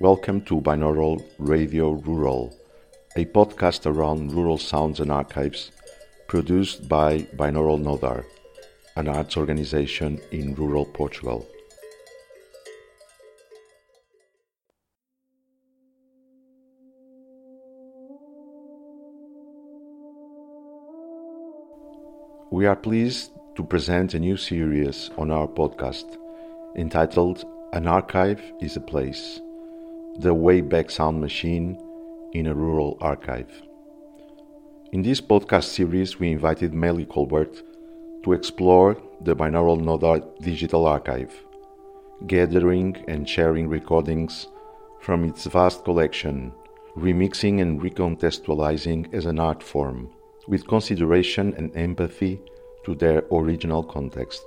Welcome to Binaural Radio Rural, a podcast around rural sounds and archives produced by Binaural Nodar, an arts organization in rural Portugal. We are pleased to present a new series on our podcast entitled An Archive is a Place The Wayback Sound Machine in a Rural Archive. In this podcast series, we invited Maile Colbert to explore the binaural Nodar digital archive, gathering and sharing recordings from its vast collection, remixing and recontextualizing as an art form with consideration and empathy to their original context.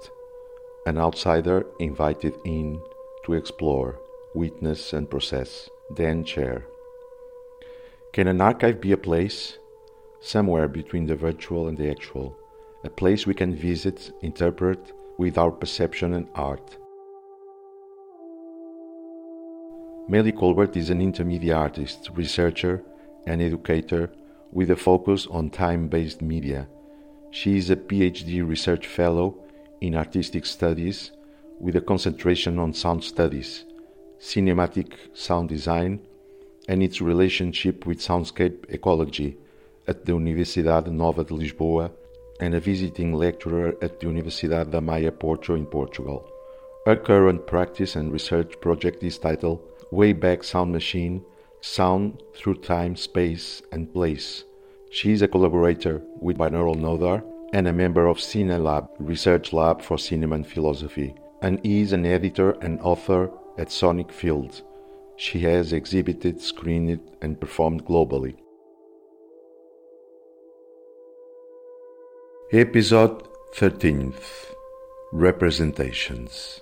An outsider invited in to explore, witness, and process, then share. Can an archive be a place? Somewhere between the virtual and the actual, a place we can visit, interpret with our perception and art. Maile Colbert is an intermedia artist, researcher, and educator with a focus on time based media. She is a PhD research fellow in artistic studies with a concentration on sound studies, cinematic sound design, and its relationship with soundscape ecology at the Universidade Nova de Lisboa and a visiting lecturer at the Universidade da Maia Porto in Portugal. Her current practice and research project is titled Wayback Sound Machine Sound Through Time, Space, and Place. She is a collaborator with Binaural Nodar and a member of CineLab, Research Lab for Cinema and Philosophy, and is an editor and author at Sonic Fields. She has exhibited, screened, and performed globally. Episode 13th Representations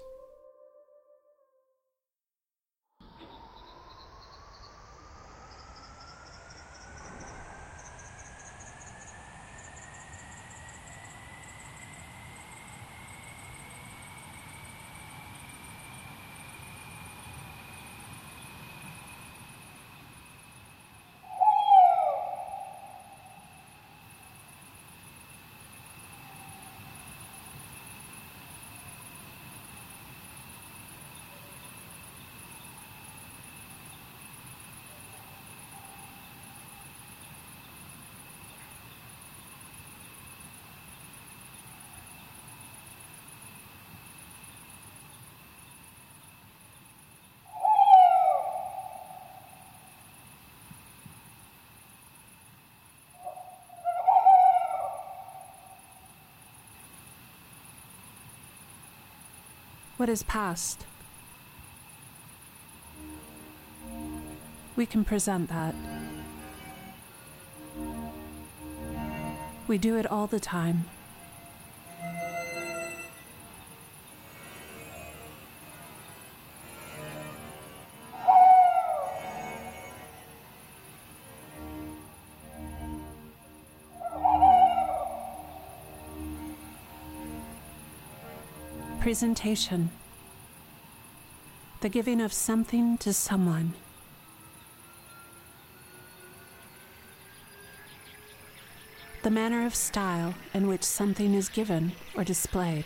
What is past? We can present that. We do it all the time. Presentation. The giving of something to someone. The manner of style in which something is given or displayed.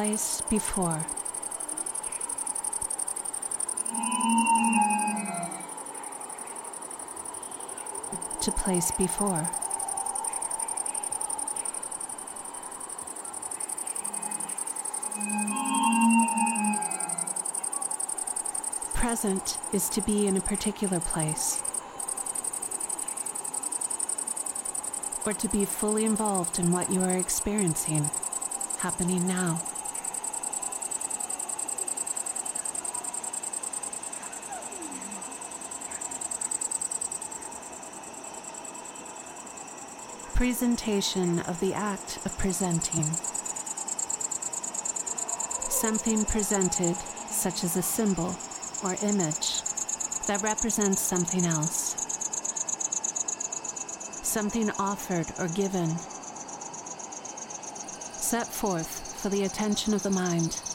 Place before. To place before. Present is to be in a particular place. Or to be fully involved in what you are experiencing, happening now. Presentation of the act of presenting. Something presented, such as a symbol or image, that represents something else. Something offered or given. Set forth for the attention of the mind.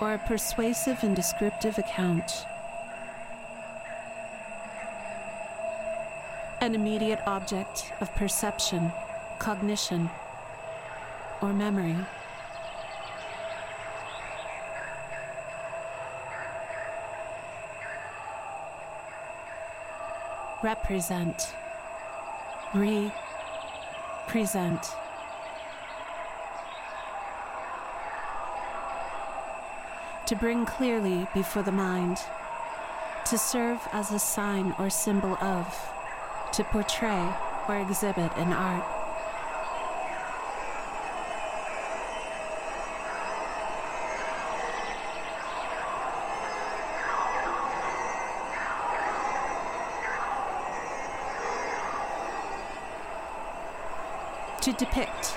Or a persuasive and descriptive account. An immediate object of perception, cognition, or memory. Represent. Re-present. To bring clearly before the mind. To serve as a sign or symbol of. To portray or exhibit in art. To depict,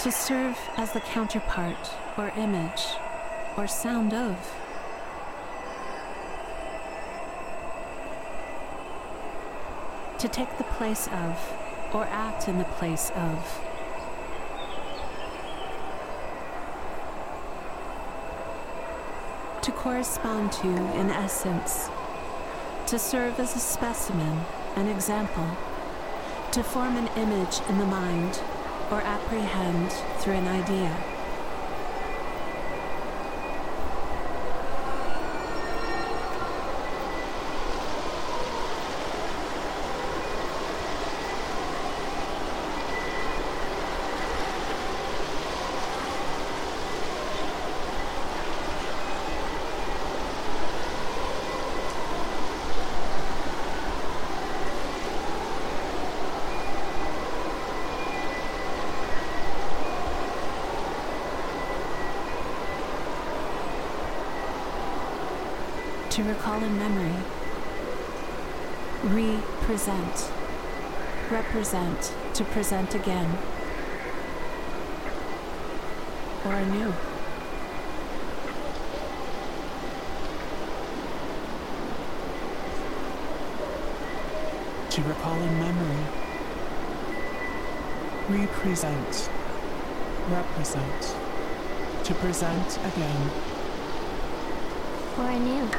to serve as the counterpart or image or sound of. To take the place of or act in the place of. To correspond to, in essence. To serve as a specimen, an example to form an image in the mind or apprehend through an idea. To recall in memory, re-present, represent, to present again, or anew. To recall in memory, represent, represent, to present again, or anew.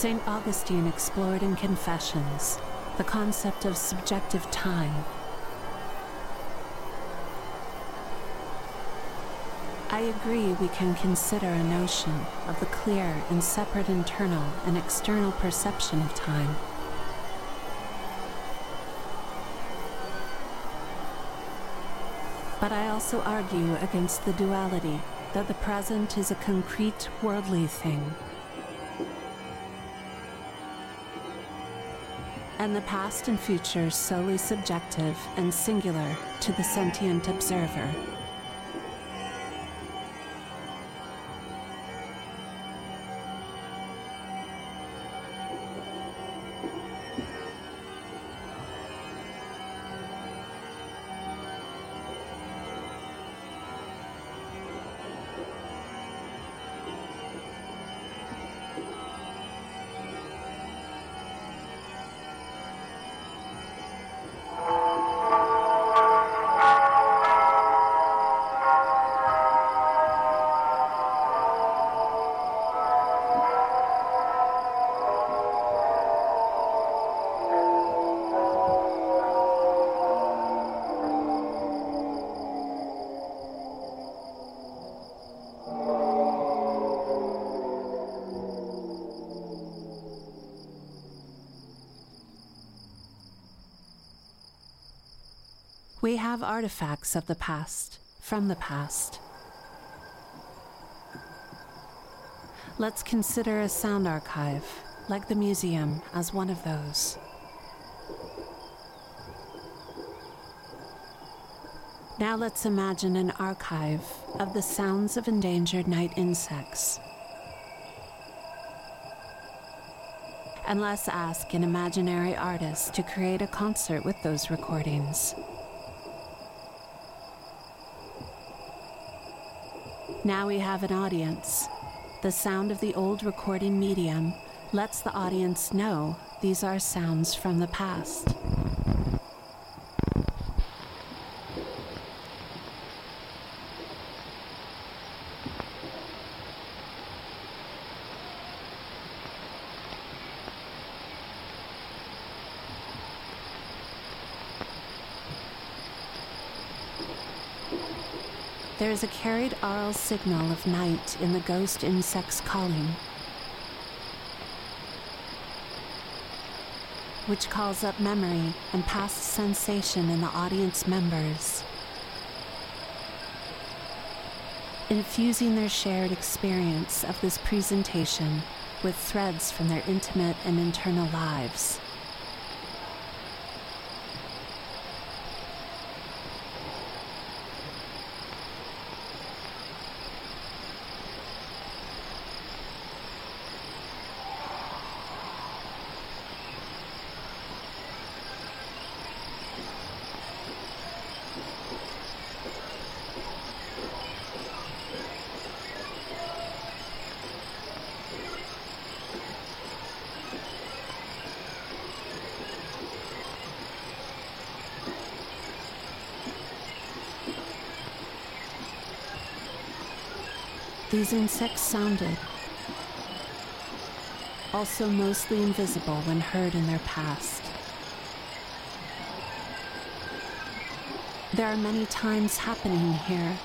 St. Augustine explored in Confessions the concept of subjective time. I agree we can consider a notion of the clear and separate internal and external perception of time. But I also argue against the duality that the present is a concrete worldly thing and the past and future solely subjective and singular to the sentient observer. We have artifacts of the past, from the past. Let's consider a sound archive, like the museum, as one of those. Now let's imagine an archive of the sounds of endangered night insects. And let's ask an imaginary artist to create a concert with those recordings. Now we have an audience. The sound of the old recording medium lets the audience know these are sounds from the past. A carried aural signal of night in the ghost insect's calling, which calls up memory and past sensation in the audience members, infusing their shared experience of this presentation with threads from their intimate and internal lives. These insects sounded, also mostly invisible when heard in their past. There are many times happening here.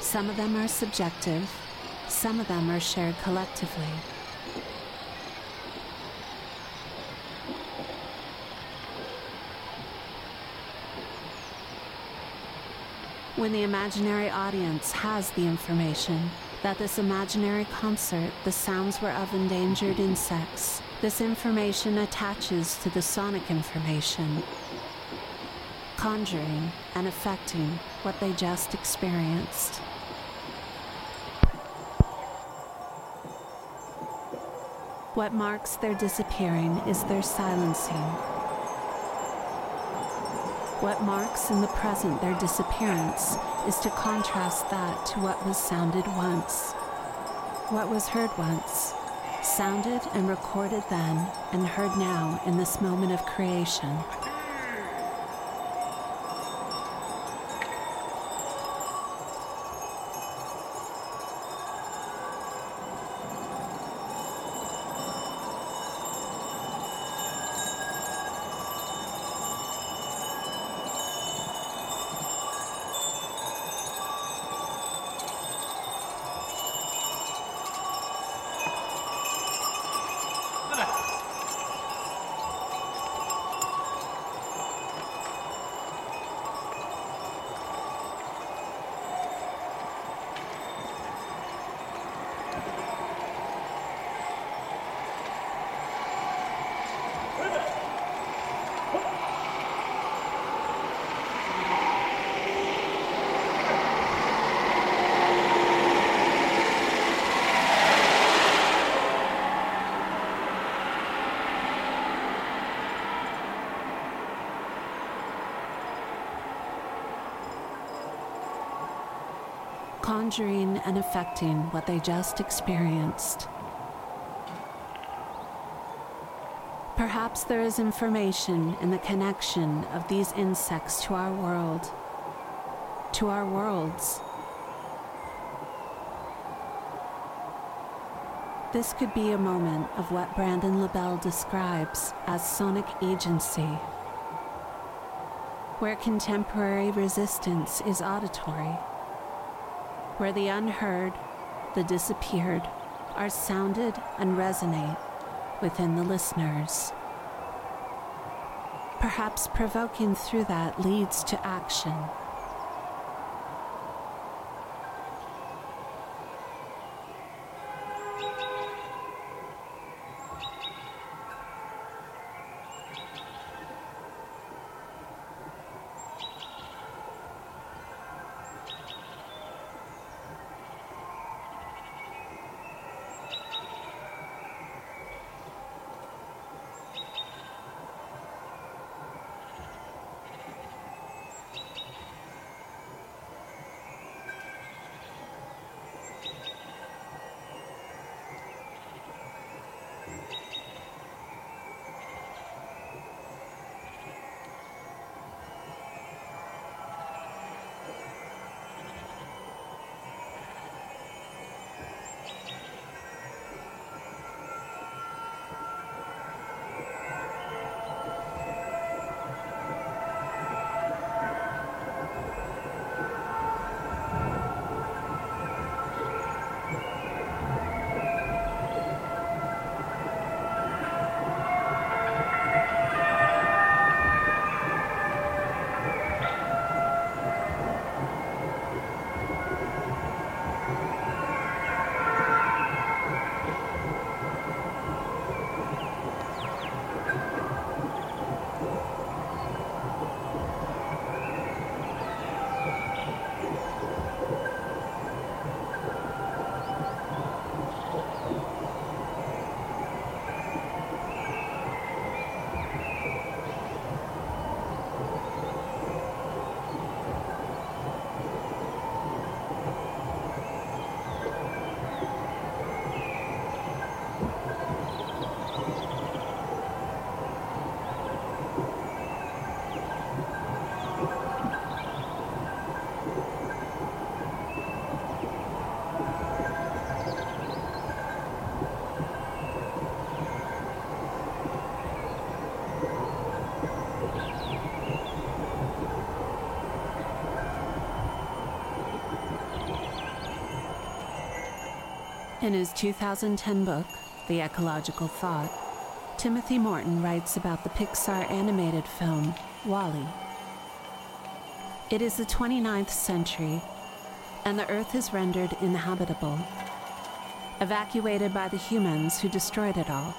Some of them are subjective, some of them are shared collectively. When the imaginary audience has the information, that this imaginary concert, the sounds were of endangered insects. This information attaches to the sonic information, conjuring and affecting what they just experienced. What marks their disappearing is their silencing. What marks in the present their disappearance is to contrast that to what was sounded once. What was heard once, sounded and recorded then, and heard now in this moment of creation. Conjuring and affecting what they just experienced. Perhaps there is information in the connection of these insects to our world, to our worlds. This could be a moment of what Brandon LaBelle describes as sonic agency, where contemporary resistance is auditory where the unheard, the disappeared, are sounded and resonate within the listeners. Perhaps provoking through that leads to action. In his 2010 book, The Ecological Thought, Timothy Morton writes about the Pixar animated film, WALL-E. It is the 29th century, and the Earth is rendered inhabitable, evacuated by the humans who destroyed it all.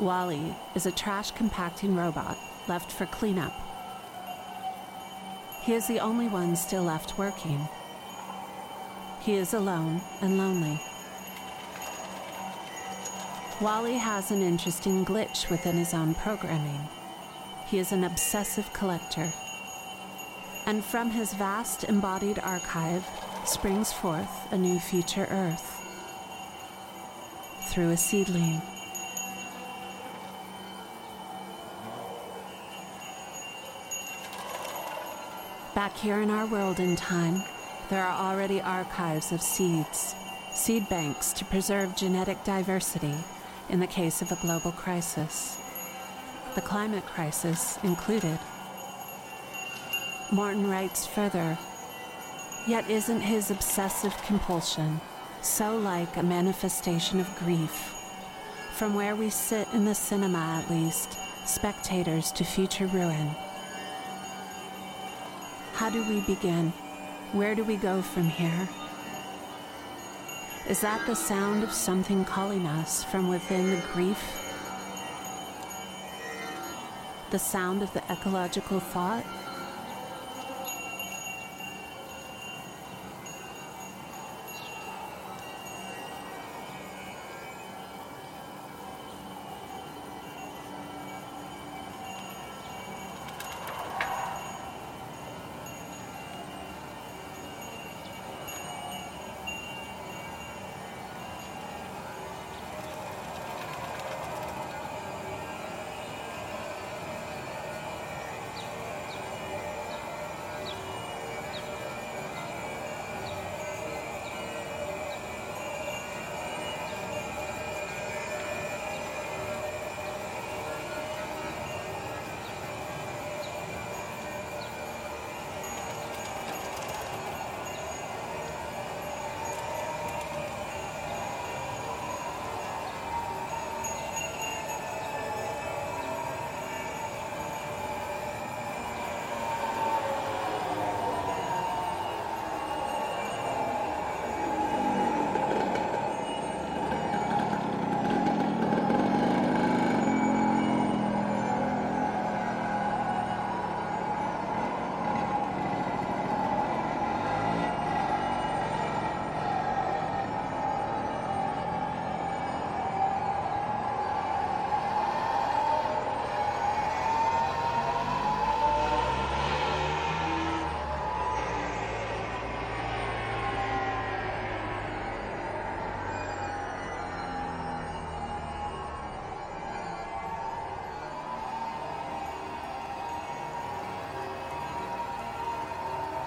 WALL-E is a trash compacting robot left for cleanup. He is the only one still left working. He is alone and lonely. WALL-E has an interesting glitch within his own programming. He is an obsessive collector. And from his vast embodied archive springs forth a new future Earth through a seedling. Back here in our world in time, there are already archives of seeds, seed banks to preserve genetic diversity in the case of a global crisis, the climate crisis included. Morton writes further Yet isn't his obsessive compulsion so like a manifestation of grief? From where we sit in the cinema, at least, spectators to future ruin. How do we begin? Where do we go from here? Is that the sound of something calling us from within the grief? The sound of the ecological thought?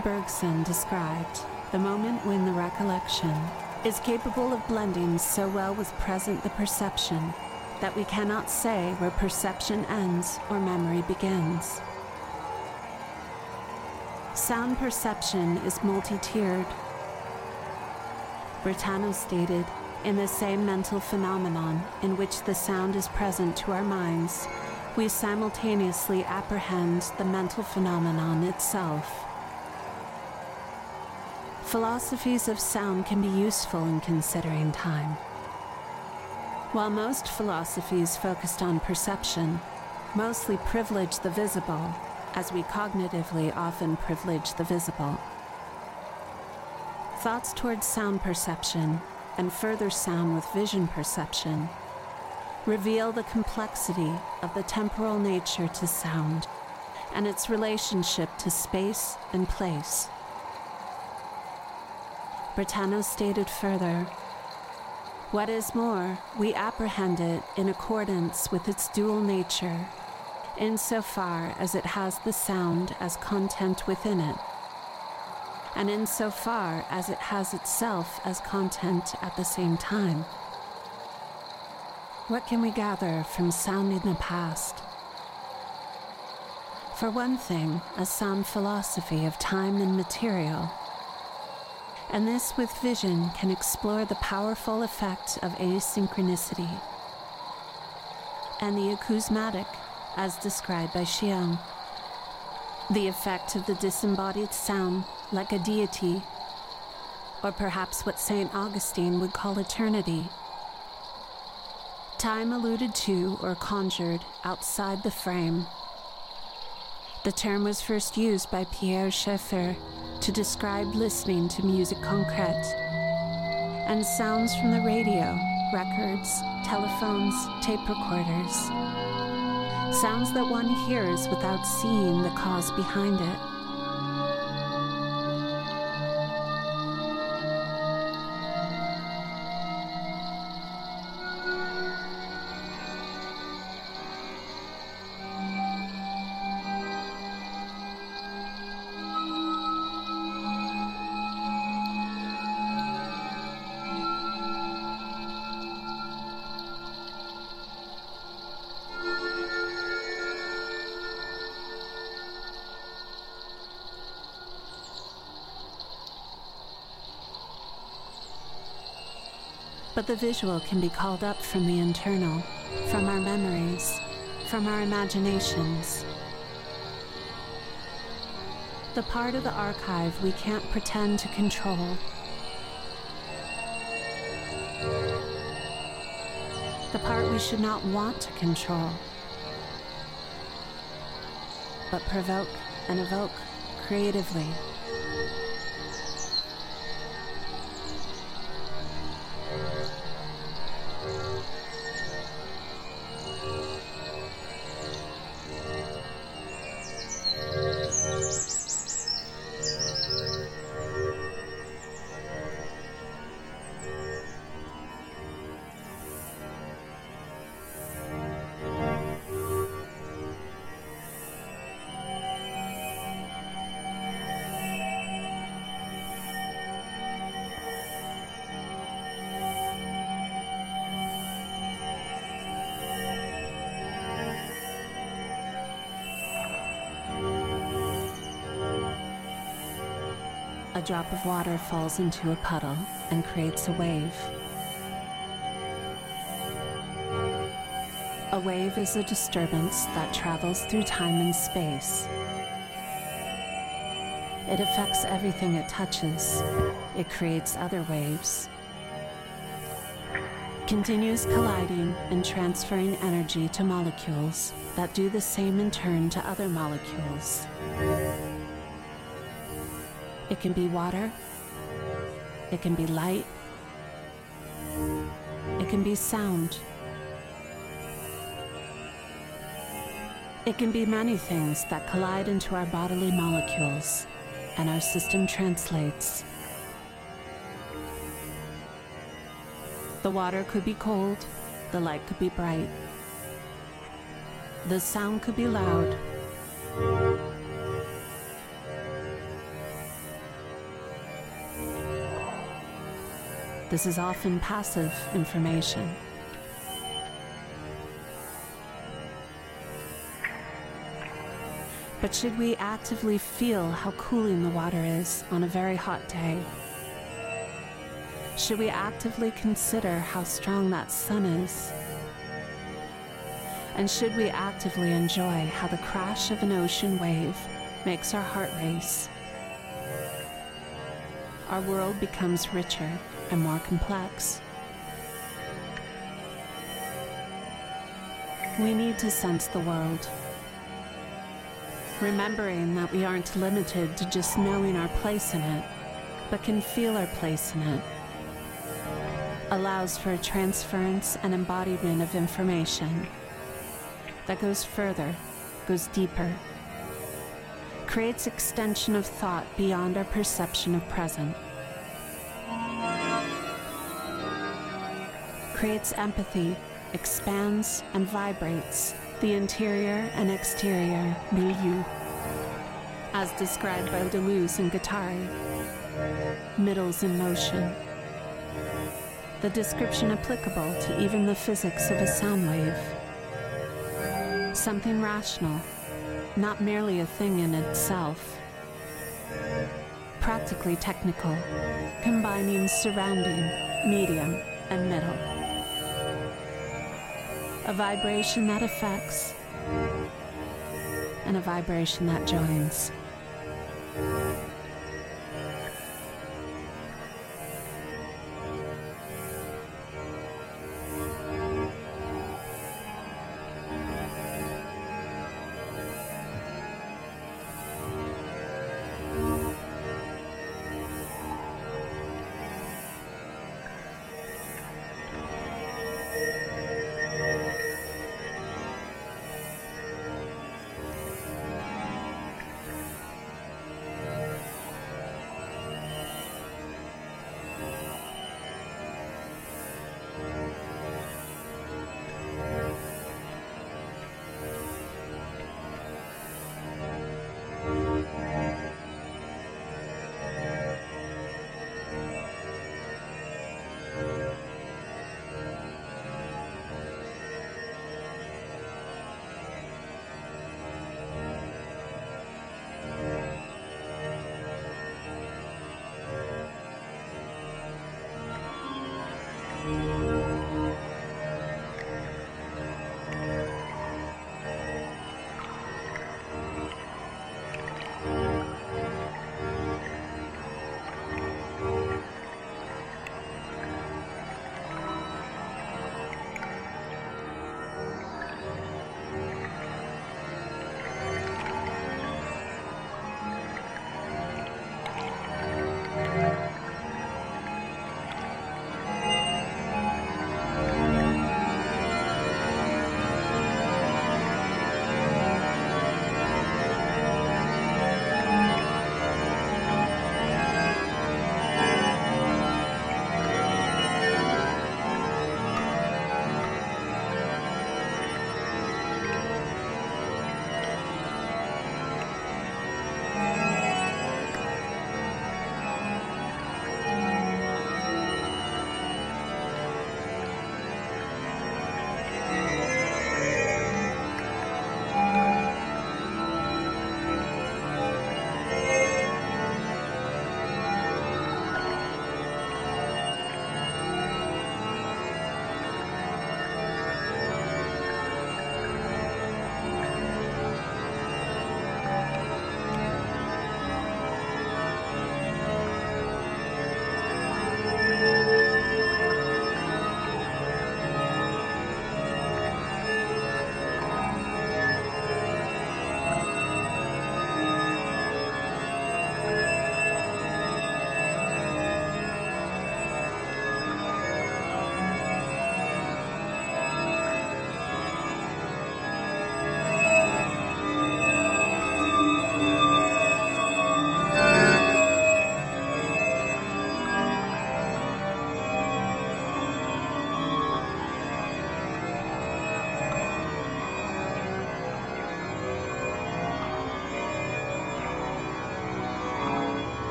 Bergson described the moment when the recollection is capable of blending so well with present the perception that we cannot say where perception ends or memory begins. Sound perception is multi tiered. Brentano stated in the same mental phenomenon in which the sound is present to our minds, we simultaneously apprehend the mental phenomenon itself. Philosophies of sound can be useful in considering time. While most philosophies focused on perception mostly privilege the visible, as we cognitively often privilege the visible, thoughts towards sound perception and further sound with vision perception reveal the complexity of the temporal nature to sound and its relationship to space and place. Brentano stated further What is more, we apprehend it in accordance with its dual nature, insofar as it has the sound as content within it, and insofar as it has itself as content at the same time. What can we gather from sound in the past? For one thing, a sound philosophy of time and material And this with vision can explore the powerful effect of asynchronicity and the acousmatic as described by Chion. The effect of the disembodied sound like a deity, or perhaps what St. Augustine would call eternity. Time alluded to or conjured outside the frame. The term was first used by Pierre Schaeffer to describe listening to musique concrète and sounds from the radio, records, telephones, tape recorders. Sounds that one hears without seeing the cause behind it. The visual can be called up from the internal, from our memories, from our imaginations. The part of the archive we can't pretend to control. The part we should not want to control, but provoke and evoke creatively. A drop of water falls into a puddle and creates a wave. A wave is a disturbance that travels through time and space. It affects everything it touches. It creates other waves. Continues colliding and transferring energy to molecules that do the same in turn to other molecules. It can be water. It can be light. It can be sound. It can be many things that collide into our bodily molecules, and our system translates. The water could be cold, the light could be bright, the sound could be loud. This is often passive information. But should we actively feel how cooling the water is on a very hot day? Should we actively consider how strong that sun is? And should we actively enjoy how the crash of an ocean wave makes our heart race? Our world becomes richer and more complex. We need to sense the world, remembering that we aren't limited to just knowing our place in it, but can feel our place in it. Allows for a transference and embodiment of information that goes further, goes deeper, creates extension of thought beyond our perception of present. Creates empathy, expands and vibrates the interior and exterior milieu, as described by Deleuze and Guattari. Middles in motion. The description applicable to even the physics of a sound wave. Something rational, not merely a thing in itself. practically technical, combining surrounding, medium, and middle. A vibration that affects, and a vibration that joins.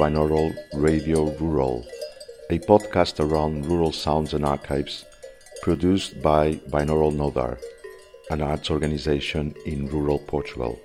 Binaural Radio Rural, a podcast around rural sounds and archives produced by Binaural Nodar, an arts organization in rural Portugal.